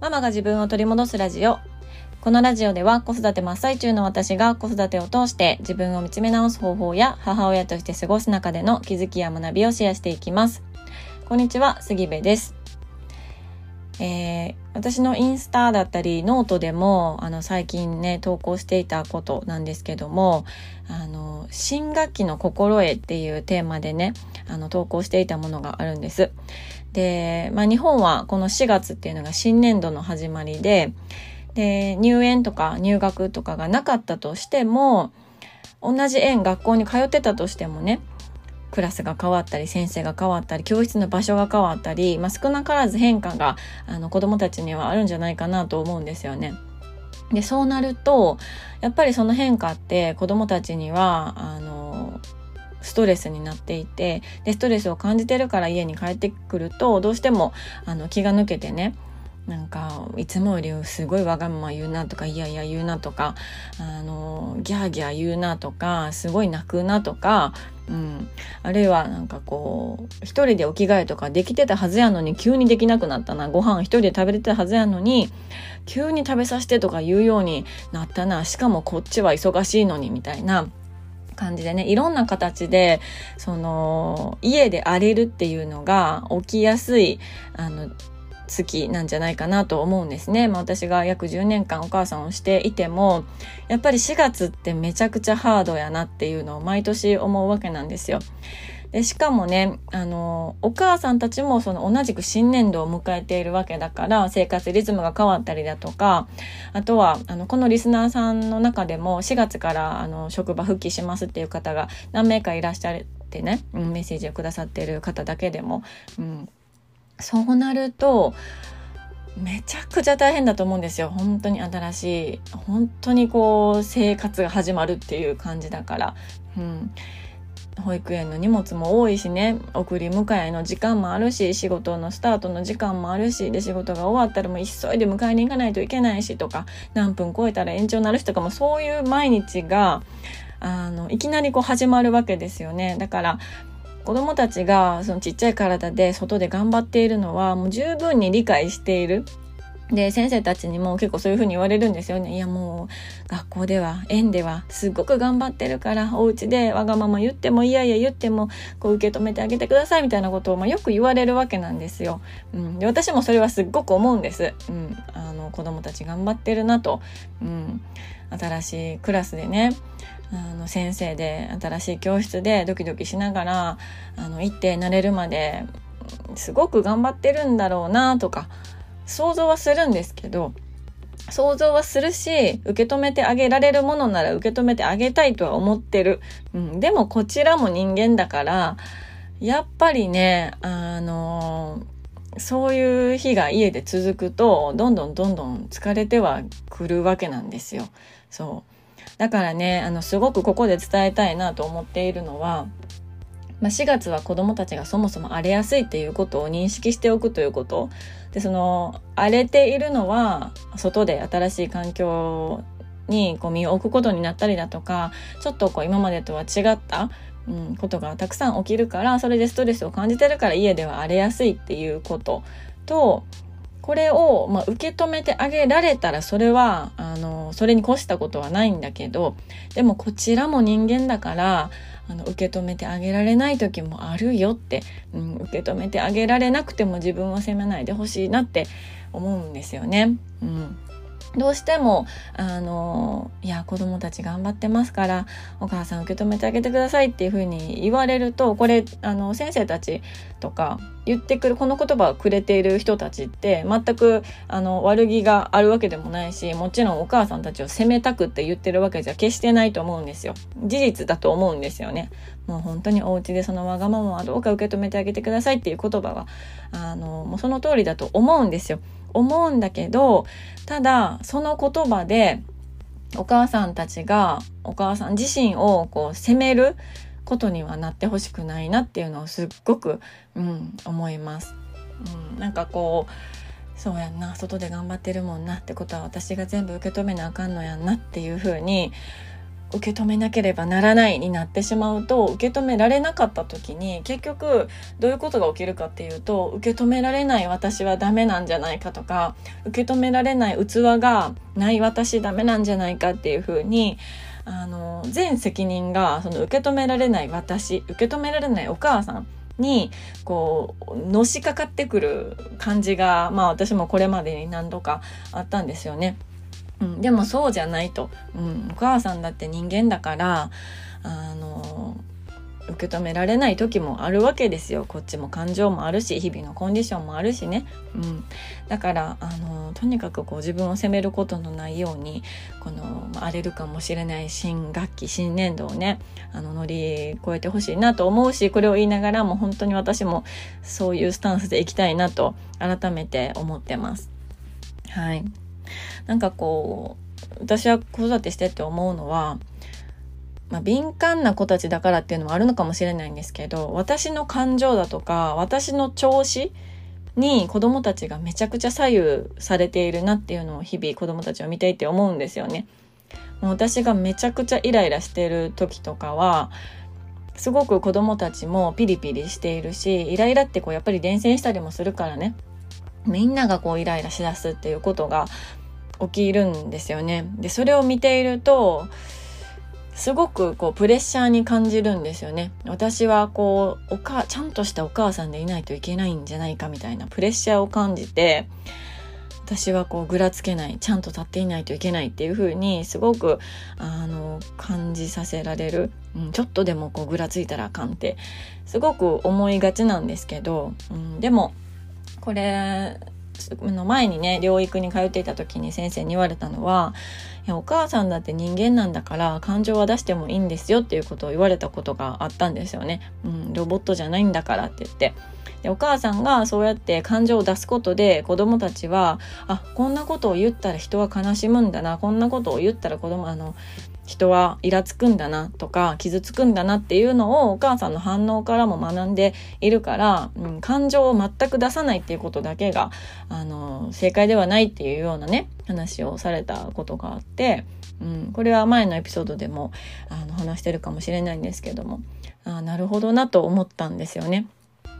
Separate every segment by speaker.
Speaker 1: ママが自分を取り戻すラジオ。このラジオでは子育て真っ最中の私が子育てを通して自分を見つめ直す方法や母親として過ごす中での気づきや学びをシェアしていきます。こんにちは、杉部です。えー、私のインスタだったりノートでもあの最近ね投稿していたことなんですけどもあの新学期の心得っていうテーマでねあの投稿していたものがあるんです。で、まあ、日本はこの4月っていうのが新年度の始まりでで入園とか入学とかがなかったとしても同じ園学校に通ってたとしてもねクラスが変わったり先生が変わったり教室の場所が変わったり、まあ、少なからず変化があの子どもたちにはあるんじゃないかなと思うんですよね。でそうなるとやっぱりその変化って子どもたちにはあのストレスになっていてでストレスを感じてるから家に帰ってくるとどうしてもあの気が抜けてねなんかいつもよりすごいわがまま言うなとかいやいや言うなとかあのギャーギャー言うなとかすごい泣くなとか、うん、あるいはなんかこう一人でお着替えとかできてたはずやのに急にできなくなったな。ご飯一人で食べれてたはずやのに急に食べさせてとか言うようになったな。しかもこっちは忙しいのにみたいな。感じでねいろんな形でその家で荒れるっていうのが起きやすいあの月なんじゃないかなと思うんですね。まあ、私が約10年間お母さんをしていても、やっぱり4月ってめちゃくちゃハードやなっていうのを毎年思うわけなんですよ。でしかもね、あの、お母さんたちもその同じく新年度を迎えているわけだから、生活リズムが変わったりだとか、あとは、あの、このリスナーさんの中でも4月からあの職場復帰しますっていう方が何名かいらっしゃってね、うん、メッセージをくださっている方だけでも、うん、そうなるとめちゃくちゃ大変だと思うんですよ。本当に新しい本当にこう生活が始まるっていう感じだから、うん、保育園の荷物も多いしね。送り迎えの時間もあるし仕事のスタートの時間もあるし。で仕事が終わったらもう急いで迎えに行かないといけないしとか何分超えたら延長になるしとかもそういう毎日があのいきなりこう始まるわけですよね。だから子供たちがそのちっちゃい体で外で頑張っているのはもう十分に理解している。で、先生たちにも結構そういうふうに言われるんですよね。いやもう学校では、園ではすごく頑張ってるから、お家でわがまま言ってもいやいや言ってもこう受け止めてあげてくださいみたいなことを、まあ、よく言われるわけなんですよ。うん。で、私もそれはすっごく思うんです。うん。あの、子供たち頑張ってるなと。うん。新しいクラスでね、あの先生で新しい教室でドキドキしながらあの行って慣れるまですごく頑張ってるんだろうなとか想像はするんですけど想像はするし受け止めてあげられるものなら受け止めてあげたいとは思ってる、うん、でもこちらも人間だからやっぱりねあのそういう日が家で続くとどんどんどんどん疲れてはくるわけなんですよ。そう。だからねあのすごくここで伝えたいなと思っているのは、まあ、4月は子どもたちがそもそも荒れやすいっていうことを認識しておくということ。でその荒れているのは外で新しい環境にこう身を置くことになったりだとかちょっとこう今までとは違った、うん、ことがたくさん起きるからそれでストレスを感じてるから家では荒れやすいっていうこととこれを、まあ、受け止めてあげられたらそれはあのそれに越したことはないんだけどでもこちらも人間だからあの受け止めてあげられない時もあるよって、うん、受け止めてあげられなくても自分は責めないでほしいなって思うんですよね。うんどうしても、あの、いや、子供たち頑張ってますから、お母さん受け止めてあげてくださいっていうふうに言われると、これ、あの、先生たちとか言ってくる、この言葉をくれている人たちって、全く、あの、悪気があるわけでもないし、もちろんお母さんたちを責めたくって言ってるわけじゃ決してないと思うんですよ。事実だと思うんですよね。もう本当にお家でそのわがままはどうか受け止めてあげてくださいっていう言葉は、あの、もうその通りだと思うんですよ。思うんだけどただその言葉でお母さんたちがお母さん自身をこう責めることにはなってほしくないなっていうのをすっごく、うん、思います。うん、なんかこうそうやんな外で頑張ってるもんなってことは私が全部受け止めなあかんのやんなっていうふうに受け止めなければならないになってしまうと受け止められなかった時に結局どういうことが起きるかっていうと受け止められない私はダメなんじゃないかとか受け止められない器がない私ダメなんじゃないかっていうふうにあの全責任がその受け止められない私受け止められないお母さんにこうのしかかってくる感じがまあ私もこれまでに何度かあったんですよね。うん、でもそうじゃないと、うん、お母さんだって人間だからあの受け止められない時もあるわけですよ。こっちも感情もあるし日々のコンディションもあるしね、うん、だからあのとにかくこう自分を責めることのないようにこの荒れるかもしれない新学期新年度をねあの乗り越えてほしいなと思うしこれを言いながらも本当に私もそういうスタンスでいきたいなと改めて思ってます。はい。なんかこう私は子育てしてって思うのは、まあ、敏感な子たちだからっていうのもあるのかもしれないんですけど私の感情だとか私の調子に子供たちがめちゃくちゃ左右されているなっていうのを日々子供たちを見ていて思うんですよね。もう私がめちゃくちゃイライラしてる時とかはすごく子供たちもピリピリしているしイライラってこうやっぱり伝染したりもするからねみんながこうイライラしだすっていうことが起きるんですよね。でそれを見ているとすごくこうプレッシャーに感じるんですよね。私はこうおかちゃんとしたお母さんでいないといけないんじゃないかみたいなプレッシャーを感じて私はこうぐらつけないちゃんと立っていないといけないっていう風にすごくあの感じさせられる、うん、ちょっとでもこうぐらついたらあかんってすごく思いがちなんですけど、うん、でもこれの前にね療育に通っていた時に先生に言われたのはいやお母さんだって人間なんだから感情は出してもいいんですよっていうことを言われたことがあったんですよね。うん、ロボットじゃないんだからって言って。でお母さんがそうやって感情を出すことで子供たちはあこんなことを言ったら人は悲しむんだなこんなことを言ったら子供あの人はイラつくんだなとか傷つくんだなっていうのをお母さんの反応からも学んでいるから、うん、感情を全く出さないっていうことだけがあの正解ではないっていうようなね話をされたことがあって、うん、これは前のエピソードでもあの話してるかもしれないんですけどもあなるほどなと思ったんですよね。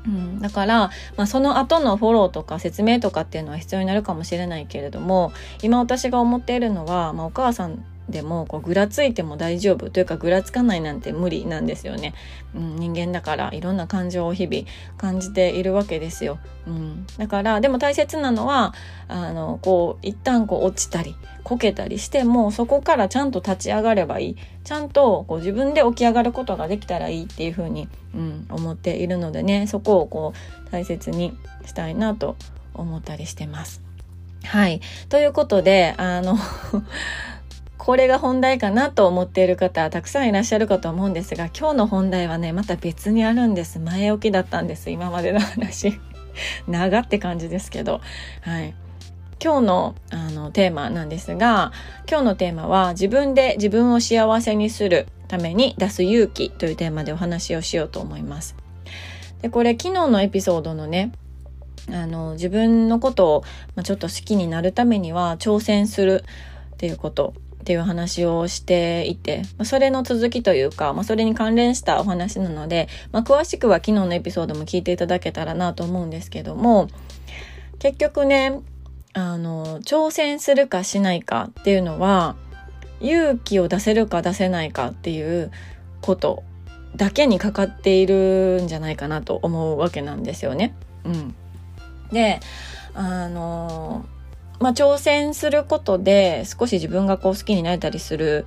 Speaker 1: うん、だから、まあ、その後のフォローとか説明とかっていうのは必要になるかもしれないけれども今私が思っているのは、まあ、お母さんでもこうぐらついても大丈夫。というかぐらつかないなんて無理なんですよね、うん、人間だからいろんな感情を日々感じているわけですよ、うん、だからでも大切なのはあのこう一旦こう落ちたりこけたりしてもそこからちゃんと立ち上がればいい。ちゃんとこう自分で起き上がることができたらいいっていうふうに、うん、思っているのでね。そこをこう大切にしたいなと思ったりしてます。はい。ということで、あのこれが本題かなと思っている方たくさんいらっしゃるかと思うんですが今日の本題はねまた別にあるんです。前置きだったんです。今までの話。長って感じですけど。はい。今日のあのテーマなんですが今日のテーマは自分で自分を幸せにするために出す勇気というテーマでお話をしようと思います。でこれ昨日のエピソードのねあの自分のことを、まあ、ちょっと好きになるためには挑戦するっていうこと。っていう話をしていて、まそれの続きというか、まあ、それに関連したお話なので、まあ、詳しくは昨日のエピソードも聞いていただけたらなと思うんですけども、結局ね、あの、挑戦するかしないかっていうのは、勇気を出せるか出せないかっていうことだけにかかっているんじゃないかなと思うわけなんですよね。うん。で、あの、まあ、挑戦することで少し自分がこう好きになれたりする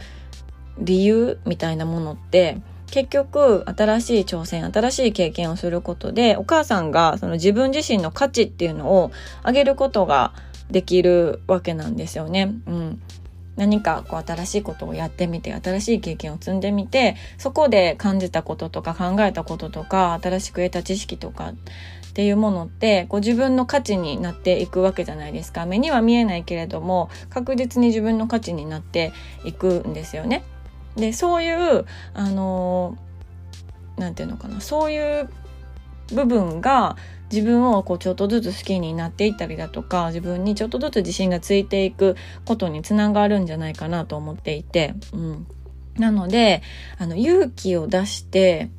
Speaker 1: 理由みたいなものって結局新しい挑戦新しい経験をすることでお母さんがその自分自身の価値っていうのを上げることができるわけなんですよね。うん、何かこう新しいことをやってみて新しい経験を積んでみてそこで感じたこととか考えたこととか新しく得た知識とかっていうものってこう自分の価値になっていくわけじゃないですか。目には見えないけれども確実に自分の価値になっていくんですよね。でそういうあの何て言うのかな。そういう部分が自分をこうちょっとずつ好きになっていったりだとか自分にちょっとずつ自信がついていくことにつながるんじゃないかなと思っていて、うん、なので、あの、勇気を出して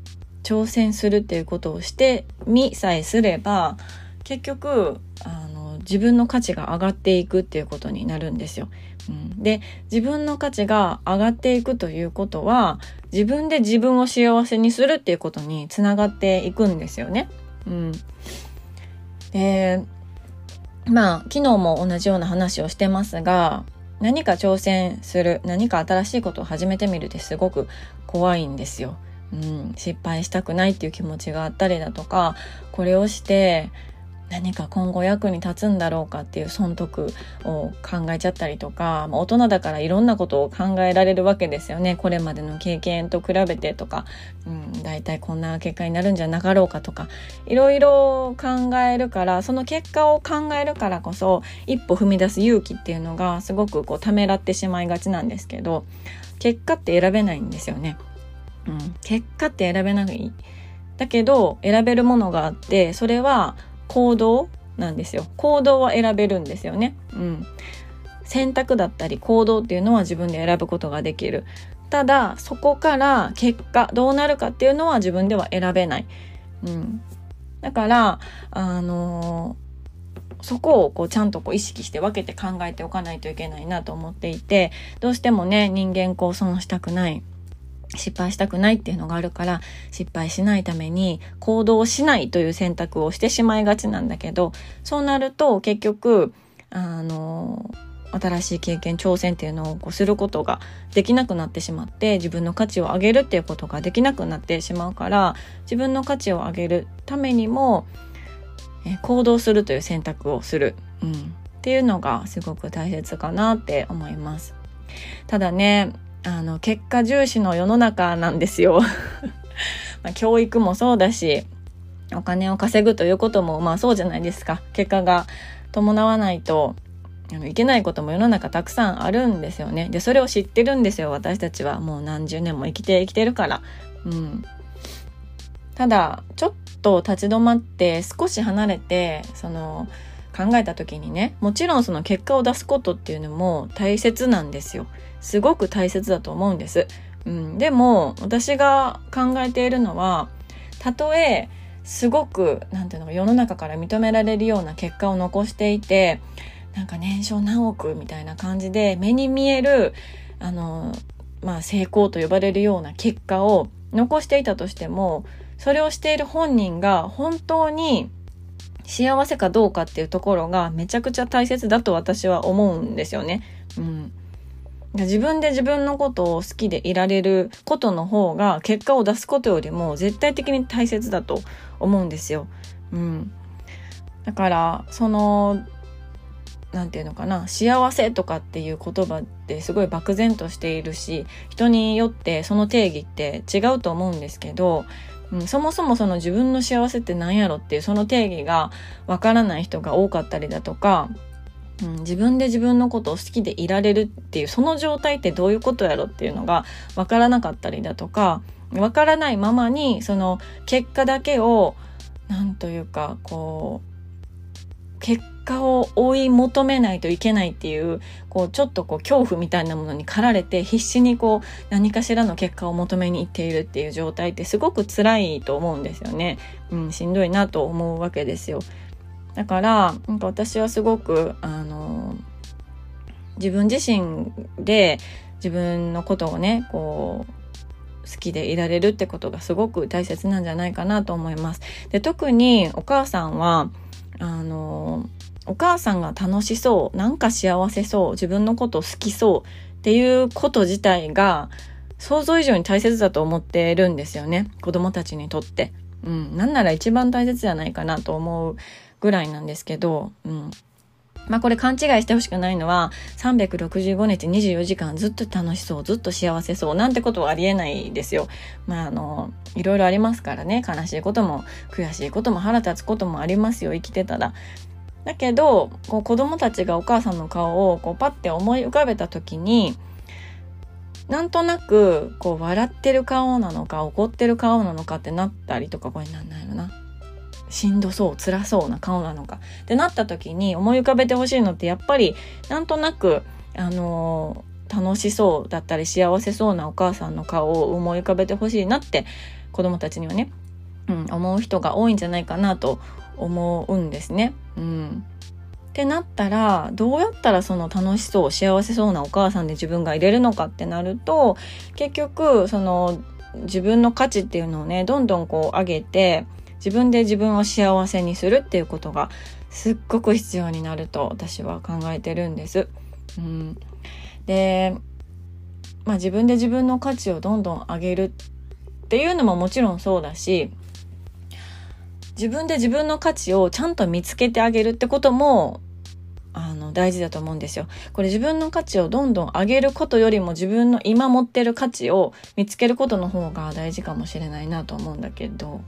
Speaker 1: 挑戦するっていうことをしてみさえすれば、結局、あの、自分の価値が上がっていくっていうことになるんですよ。うん、で、自分の価値が上がっていくということは、自分で自分を幸せにするっていうことにつながっていくんですよね。うん。で、まあ、昨日も同じような話をしてますが、何か挑戦する何か新しいことを始めてみるってすごく怖いんですよ。うん、失敗したくないっていう気持ちがあったりだとかこれをして何か今後役に立つんだろうかっていう損得を考えちゃったりとか、大人だからいろんなことを考えられるわけですよね。これまでの経験と比べてとか、うん、大体こんな結果になるんじゃなかろうかとか、いろいろ考えるから、その結果を考えるからこそ、一歩踏み出す勇気っていうのがすごくこうためらってしまいがちなんですけど、結果って選べないんですよね。うん、結果って選べない。だけど選べるものがあってそれは行動なんですよ。行動は選べるんですよね。うん。選択だったり行動っていうのは自分で選ぶことができる。ただそこから結果どうなるかっていうのは自分では選べない、うん、だからあのー、そこをこうちゃんとこう意識して分けて考えておかないといけないなと思っていてどうしてもね人間こう損したくない。失敗したくないっていうのがあるから失敗しないために行動しないという選択をしてしまいがちなんだけどそうなると結局あの新しい経験挑戦っていうのをこうすることができなくなってしまって自分の価値を上げるっていうことができなくなってしまうから自分の価値を上げるためにもえ行動するという選択をする、うん、っていうのがすごく大切かなって思います。ただねあの、結果重視の世の中なんですよ。ま、教育もそうだし、お金を稼ぐということも、まあそうじゃないですか。結果が伴わないと、あのいけないことも世の中たくさんあるんですよね。で、それを知ってるんですよ。私たちはもう何十年も生きて生きてるから。うん。ただ、ちょっと立ち止まって少し離れて、その、考えた時にね、もちろんその結果を出すことっていうのも大切なんですよ。すごく大切だと思うんです。うん、でも私が考えているのはたとえすごく何ていうのか世の中から認められるような結果を残していてなんか年商何億みたいな感じで目に見えるあのまあ成功と呼ばれるような結果を残していたとしてもそれをしている本人が本当に幸せかどうかっていうところがめちゃくちゃ大切だと私は思うんですよね。うん。自分で自分のことを好きでいられることの方が結果を出すことよりも絶対的に大切だと思うんですよ。うん。だからその何て言うのかな幸せとかっていう言葉ってすごい漠然としているし人によってその定義って違うと思うんですけど、うん、そもそもその自分の幸せって何やろっていうその定義がわからない人が多かったりだとかうん、自分で自分のことを好きでいられるっていうその状態ってどういうことやろっていうのがわからなかったりだとかわからないままにその結果だけを何というかこう結果を追い求めないといけないっていうこうちょっとこう恐怖みたいなものに駆られて必死にこう何かしらの結果を求めに行っているっていう状態ってすごく辛いと思うんですよね。うん、しんどいなと思うわけですよ。だからなんか私はすごくあの自分自身で自分のことをねこう好きでいられるってことがすごく大切なんじゃないかなと思います。で特にお母さんはあのお母さんが楽しそうなんか幸せそう自分のこと好きそうっていうこと自体が想像以上に大切だと思ってるんですよね子供たちにとって。うん、なんなら一番大切じゃないかなと思うぐらいなんですけど、うん。まあこれ勘違いしてほしくないのは、365日24時間ずっと楽しそう、ずっと幸せそう、なんてことはありえないですよ。まああの、いろいろありますからね、悲しいことも、悔しいことも、腹立つこともありますよ、生きてたら。だけど、こう子供たちがお母さんの顔をこうパッて思い浮かべた時に、なんとなく、こう笑ってる顔なのか、怒ってる顔なのかってなったりとか、これなんないのな。しんどそう辛そうな顔なのかってなった時に思い浮かべてほしいのってやっぱりなんとなくあの楽しそうだったり幸せそうなお母さんの顔を思い浮かべてほしいなって子供たちにはね、うん、思う人が多いんじゃないかなと思うんですね。うん、ってなったらどうやったらその楽しそう幸せそうなお母さんで自分が入れるのかってなると結局その自分の価値っていうのをねどんどんこう上げて自分で自分を幸せにするっていうことがすっごく必要になると私は考えてるんです。うん、で、まあ、自分で自分の価値をどんどん上げるっていうのももちろんそうだし自分で自分の価値をちゃんと見つけてあげるってこともあの大事だと思うんですよ。これ自分の価値をどんどん上げることよりも自分の今持ってる価値を見つけることの方が大事かもしれないなと思うんだけど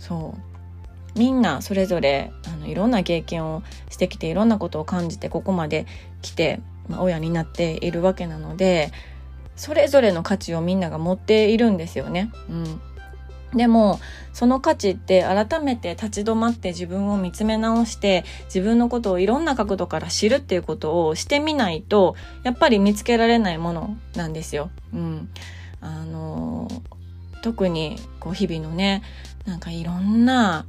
Speaker 1: そうみんなそれぞれあのいろんな経験をしてきていろんなことを感じてここまで来て、まあ、親になっているわけなのでそれぞれの価値をみんなが持っているんですよね。うんでもその価値って改めて立ち止まって自分を見つめ直して自分のことをいろんな角度から知るっていうことをしてみないとやっぱり見つけられないものなんですよ。うん、あの特にこう日々のねなんかいろんな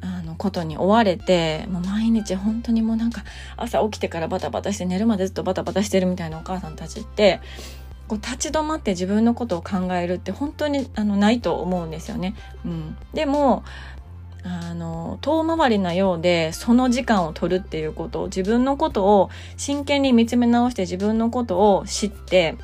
Speaker 1: あのことに追われてもう毎日本当にもうなんか朝起きてからバタバタして寝るまでずっとバタバタしてるみたいなお母さんたちってこう立ち止まって自分のことを考えるって本当にあのないと思うんですよね。うん、でもあの遠回りなようでその時間を取るっていうことを自分のことを真剣に見つめ直して自分のことを知って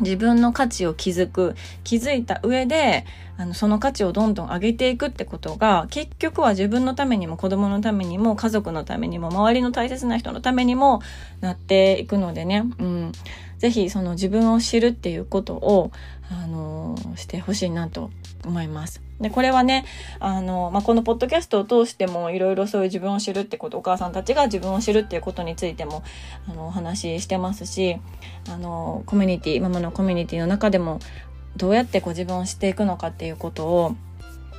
Speaker 1: 自分の価値を築く気づいた上であのその価値をどんどん上げていくってことが結局は自分のためにも子供のためにも家族のためにも周りの大切な人のためにもなっていくのでね、うん、ぜひその自分を知るっていうことを、あのしてほしいなと思います。で、これはね、あの、まあ、このポッドキャストを通してもいろいろそういう自分を知るってこと、お母さんたちが自分を知るっていうことについても、あの、お話ししてますし、あの、コミュニティ、ママのコミュニティの中でも、どうやってこう自分を知っていくのかっていうことを、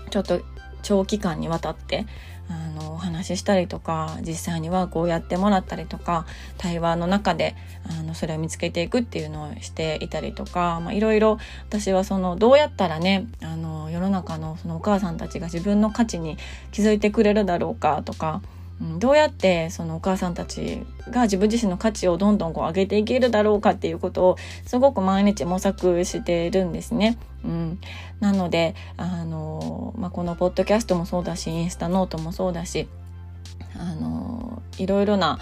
Speaker 1: ちょっと長期間にわたって、あのお話ししたりとか実際にワークをやってもらったりとか対話の中であのそれを見つけていくっていうのをしていたりとか、いろいろ私はそのどうやったらねあの世の中のそのお母さんたちが自分の価値に気づいてくれるだろうかとか、どうやってそのお母さんたちが自分自身の価値をどんどんこう上げていけるだろうかっていうことをすごく毎日模索してるんですね。うん、なのであの、まあ、このポッドキャストもそうだしインスタノートもそうだしあのいろいろな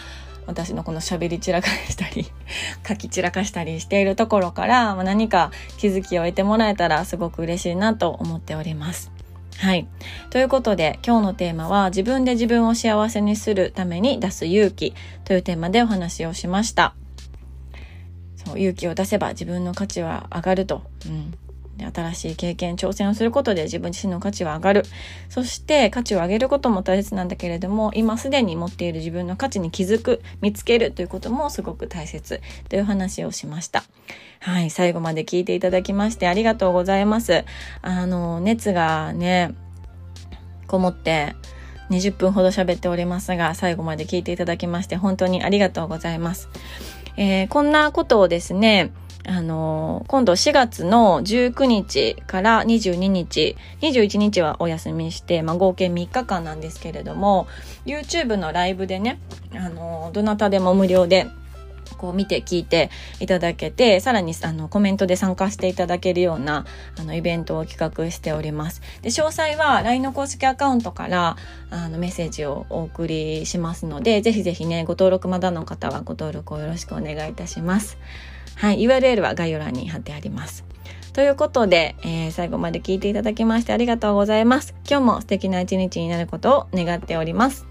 Speaker 1: 私のこの喋り散らかしたり 書き散らかしたりしているところから、ま、何か気づきを得てもらえたらすごく嬉しいなと思っております。はい。ということで、今日のテーマは自分で自分を幸せにするために出す勇気というテーマでお話をしました。そう勇気を出せば自分の価値は上がると。うんで新しい経験挑戦をすることで自分自身の価値は上がる。そして価値を上げることも大切なんだけれども今すでに持っている自分の価値に気づく見つけるということもすごく大切。という話をしました。はい最後まで聞いていただきましてありがとうございます。あの熱がねこもって20分ほど喋っておりますが最後まで聞いていただきまして本当にありがとうございます、えー、こんなことをですねあの今度4月の19日から22日、21日はお休みして、まあ、合計3日間なんですけれども、YouTube のライブでね、あのどなたでも無料でこう見て聞いていただけて、さらにあのコメントで参加していただけるようなあのイベントを企画しております。で、詳細は LINE の公式アカウントからあのメッセージをお送りしますので、ぜひぜひね、ご登録まだの方はご登録をよろしくお願いいたします。はい、URL は概要欄に貼ってあります。ということで、えー、最後まで聞いていただきましてありがとうございます。今日も素敵な一日になることを願っております。